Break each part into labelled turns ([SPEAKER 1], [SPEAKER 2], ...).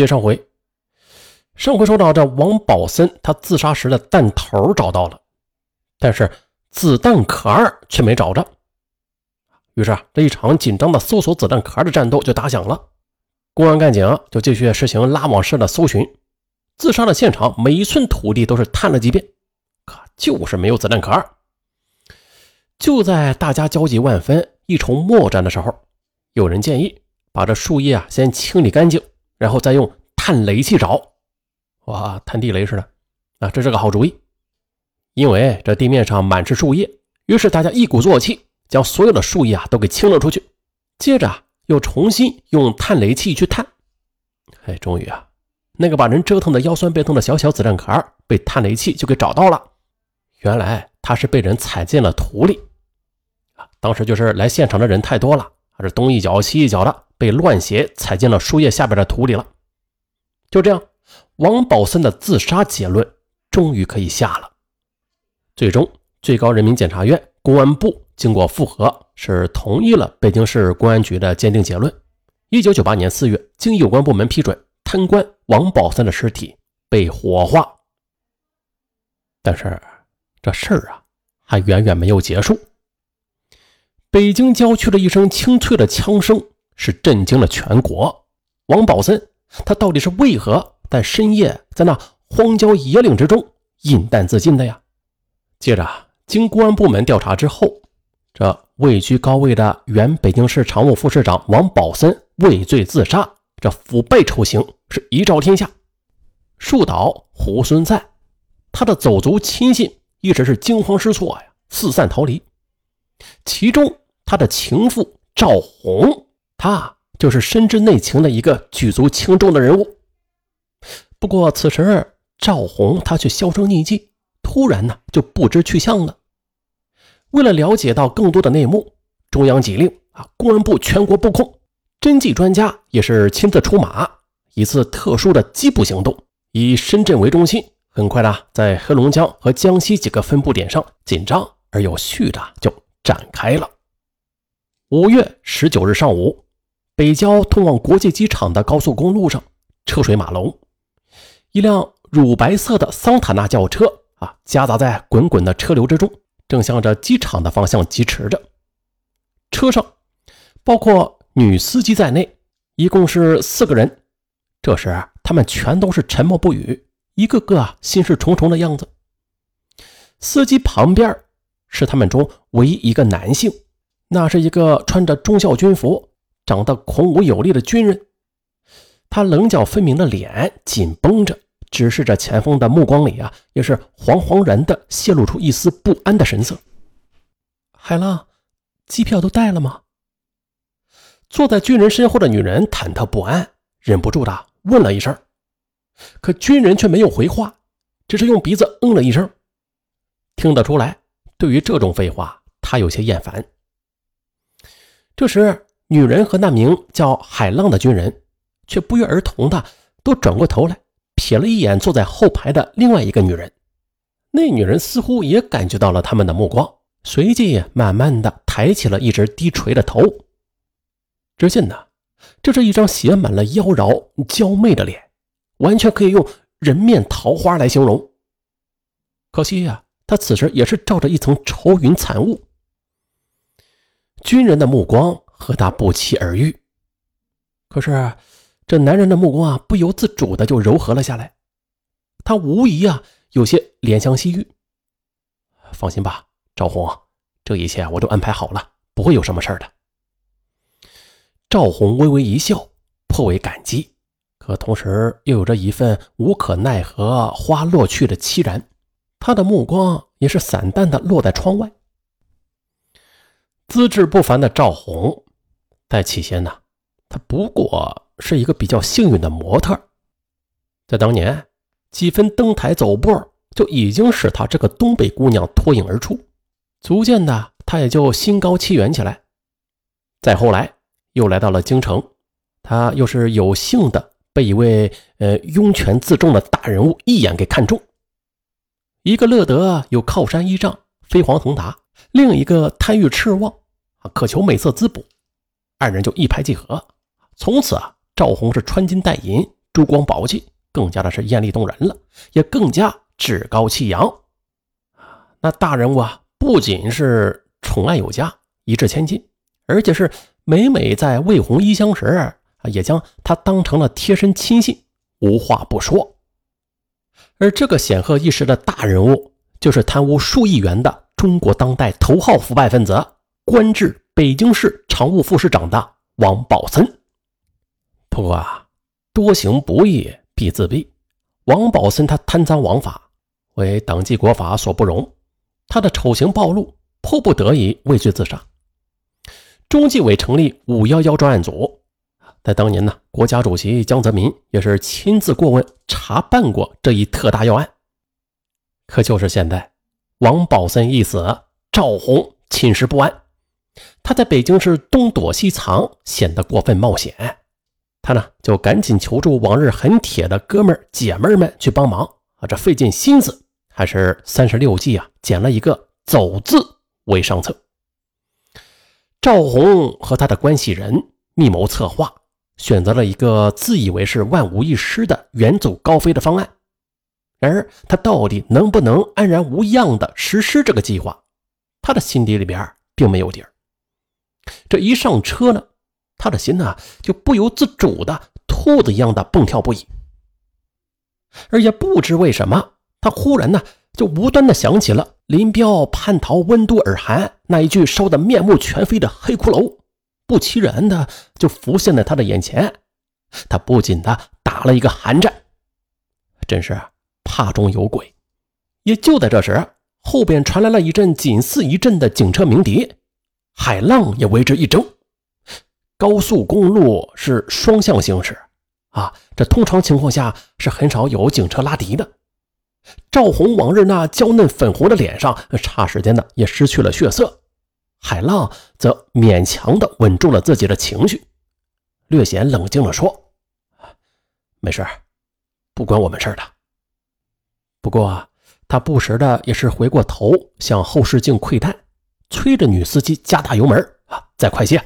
[SPEAKER 1] 接上回，上回说到这王宝森他自杀时的弹头找到了，但是子弹壳却没找着。于是啊，这一场紧张的搜索子弹壳的战斗就打响了。公安干警就继续实行拉网式的搜寻，自杀的现场每一寸土地都是探了几遍，可就是没有子弹壳。就在大家焦急万分、一筹莫展的时候，有人建议把这树叶啊先清理干净，然后再用探雷器找。哇，探地雷似的啊，这是个好主意。因为这地面上满是树叶，于是大家一鼓作气。将所有的树叶啊都给清了出去，接着又重新用探雷器去探，哎，终于啊那个把人折腾的腰酸背痛的小小子弹壳被探雷器就给找到了。原来他是被人踩进了土里啊！当时就是来现场的人太多了，还是东一脚西一脚的，被乱鞋踩进了树叶下边的土里了。就这样，王宝森的自杀结论终于可以下了。最终，最高人民检察院、公安部。经过复核，是同意了北京市公安局的鉴定结论。一九九八年四月，经有关部门批准，贪官王宝森的尸体被火化。但是这事儿啊，还远远没有结束。北京郊区的一声清脆的枪声，是震惊了全国。王宝森，他到底是为何在深夜在那荒郊野岭之中饮弹自尽的呀？接着，经公安部门调查之后。这位居高位的原北京市常务副市长王宝森畏罪自杀，这腐败丑行是一昭天下。树倒猢狲散，他的走族亲信一直是惊慌失措呀，四散逃离。其中，他的情妇赵红，他就是深知内情的一个举足轻重的人物。不过，此时赵红他却销声匿迹，突然呢就不知去向了。为了了解到更多的内幕，中央急令啊，公安部全国布控，侦缉专家也是亲自出马。一次特殊的缉捕行动，以深圳为中心，很快的在黑龙江和江西几个分布点上紧张而有序的就展开了。五月十九日上午，北郊通往国际机场的高速公路上，车水马龙，一辆乳白色的桑塔纳轿车啊，夹杂在滚滚的车流之中。正向着机场的方向疾驰着，车上包括女司机在内，一共是四个人。这时，他们全都是沉默不语，一个个啊心事重重的样子。司机旁边是他们中唯一一个男性，那是一个穿着中校军服、长得孔武有力的军人，他棱角分明的脸紧绷着。直视着前方的目光里啊，也是惶惶然的泄露出一丝不安的神色。海浪，机票都带了吗？坐在军人身后的女人忐忑不安，忍不住的问了一声。可军人却没有回话，只是用鼻子嗯了一声。听得出来，对于这种废话，他有些厌烦。这时，女人和那名叫海浪的军人却不约而同的都转过头来。瞥了一眼坐在后排的另外一个女人，那女人似乎也感觉到了他们的目光，随即慢慢的抬起了一直低垂的头。只见呢，这是一张写满了妖娆娇媚的脸，完全可以用人面桃花来形容。可惜呀，他此时也是罩着一层愁云惨雾。军人的目光和他不期而遇，可是。这男人的目光啊，不由自主的就柔和了下来。他无疑啊，有些怜香惜玉。放心吧，赵红，这一切我都安排好了，不会有什么事的。赵红微微一笑，颇为感激，可同时又有着一份无可奈何花落去的凄然。他的目光也是散淡的落在窗外。资质不凡的赵红，在起先呢，他不过。是一个比较幸运的模特，在当年几分登台走步就已经使她这个东北姑娘脱颖而出，逐渐的她也就心高气远起来。再后来又来到了京城，她又是有幸的被一位呃拥权自重的大人物一眼给看中，一个乐得有靠山依仗飞黄腾达，另一个贪欲痴妄渴求美色滋补，二人就一拍即合，从此啊。赵红是穿金戴银，珠光宝气，更加的是艳丽动人了，也更加趾高气扬。那大人物啊，不仅是宠爱有加，一掷千金，而且是每每在魏红衣香时啊，也将他当成了贴身亲信，无话不说。而这个显赫一时的大人物，就是贪污数亿元的中国当代头号腐败分子，官至北京市常务副市长的王宝森。不过啊，多行不义必自毙。王宝森他贪赃枉法，为党纪国法所不容。他的丑行暴露，迫不得已畏罪自杀。中纪委成立“五幺幺”专案组，在当年呢，国家主席江泽民也是亲自过问查办过这一特大要案。可就是现在，王宝森一死，赵红寝食不安。他在北京市东躲西藏，显得过分冒险。他呢，就赶紧求助往日很铁的哥们儿姐妹们去帮忙啊，这费尽心思。还是三十六计啊，捡了一个“走”字为上策。赵红和他的关系人密谋策划，选择了一个自以为是万无一失的远走高飞的方案。然而，他到底能不能安然无恙地实施这个计划，他的心底里边并没有底儿。这一上车呢，他的心呢就不由自主的兔子一样的蹦跳不已，而也不知为什么。他忽然呢，就无端的想起了林彪叛逃温都尔汗那一句烧得面目全非的黑骷髅，不其然的就浮现在他的眼前。他不禁的打了一个寒战，真是怕中有鬼。也就在这时，后边传来了一阵紧似一阵的警车鸣笛，海浪也为之一怔。高速公路是双向行驶啊，这通常情况下是很少有警车拉笛的。赵红往日那娇嫩粉红的脸上，差时间的也失去了血色。海浪则勉强的稳住了自己的情绪，略显冷静的说：“没事，不关我们事的。”不过他不时的也是回过头向后视镜窥探，催着女司机加大油门啊，再快些。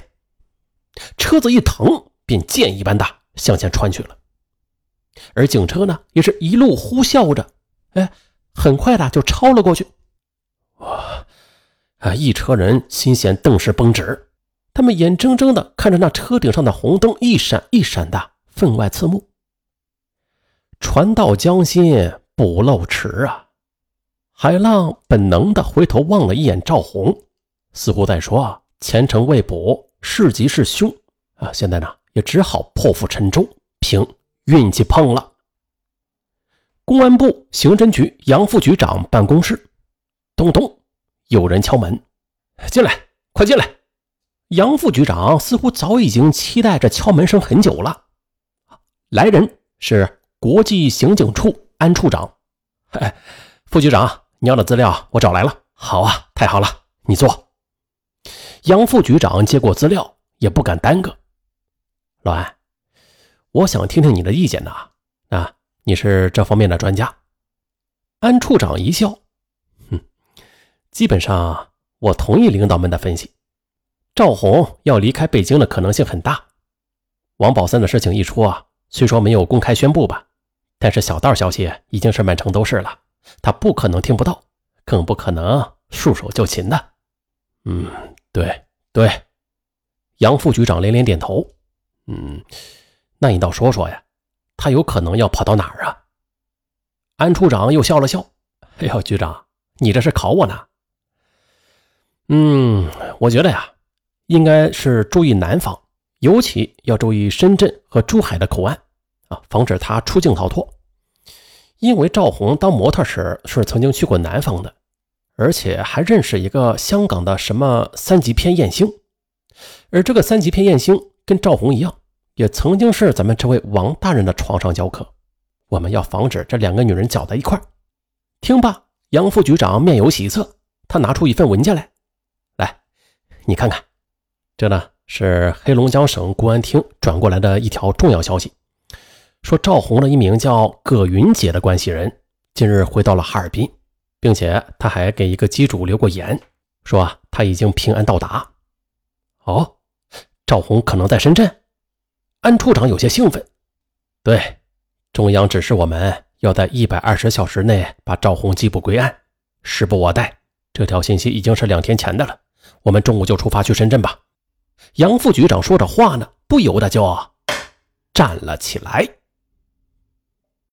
[SPEAKER 1] 车子一腾，便箭一般的向前穿去了。而警车呢，也是一路呼啸着。哎，很快的就超了过去。哇！啊，一车人心弦顿时绷直，他们眼睁睁的看着那车顶上的红灯一闪一闪的，分外刺目。船到江心不露齿啊！海浪本能的回头望了一眼赵红，似乎在说啊：“前程未卜，是吉是凶啊！”现在呢，也只好破釜沉舟，凭运气碰了。公安部刑侦局杨副局长办公室，咚咚，有人敲门，进来，快进来！杨副局长似乎早已经期待着敲门声很久了。来人是国际刑警处安处长。哎，副局长，你要的资料我找来了。好啊，太好了，你坐。杨副局长接过资料，也不敢耽搁。老安，我想听听你的意见呐。啊。你是这方面的专家，安处长一笑，哼，基本上我同意领导们的分析。赵红要离开北京的可能性很大。王宝森的事情一出啊，虽说没有公开宣布吧，但是小道消息已经是满城都是了，他不可能听不到，更不可能束手就擒的。嗯，对对，杨副局长连连点头。嗯，那你倒说说呀。他有可能要跑到哪儿啊？安处长又笑了笑：“哎呦，局长，你这是考我呢？嗯，我觉得呀，应该是注意南方，尤其要注意深圳和珠海的口岸啊，防止他出境逃脱。因为赵红当模特时是曾经去过南方的，而且还认识一个香港的什么三级片艳星，而这个三级片艳星跟赵红一样。”也曾经是咱们这位王大人的床上教客，我们要防止这两个女人搅在一块听罢，杨副局长面有喜色，他拿出一份文件来，来，你看看，这呢是黑龙江省公安厅转过来的一条重要消息，说赵红的一名叫葛云杰的关系人近日回到了哈尔滨，并且他还给一个机主留过言，说他已经平安到达。哦，赵红可能在深圳。安处长有些兴奋，对，中央指示我们要在一百二十小时内把赵红缉捕归案，时不我待。这条信息已经是两天前的了。我们中午就出发去深圳吧。杨副局长说着话呢，不由得就站了起来。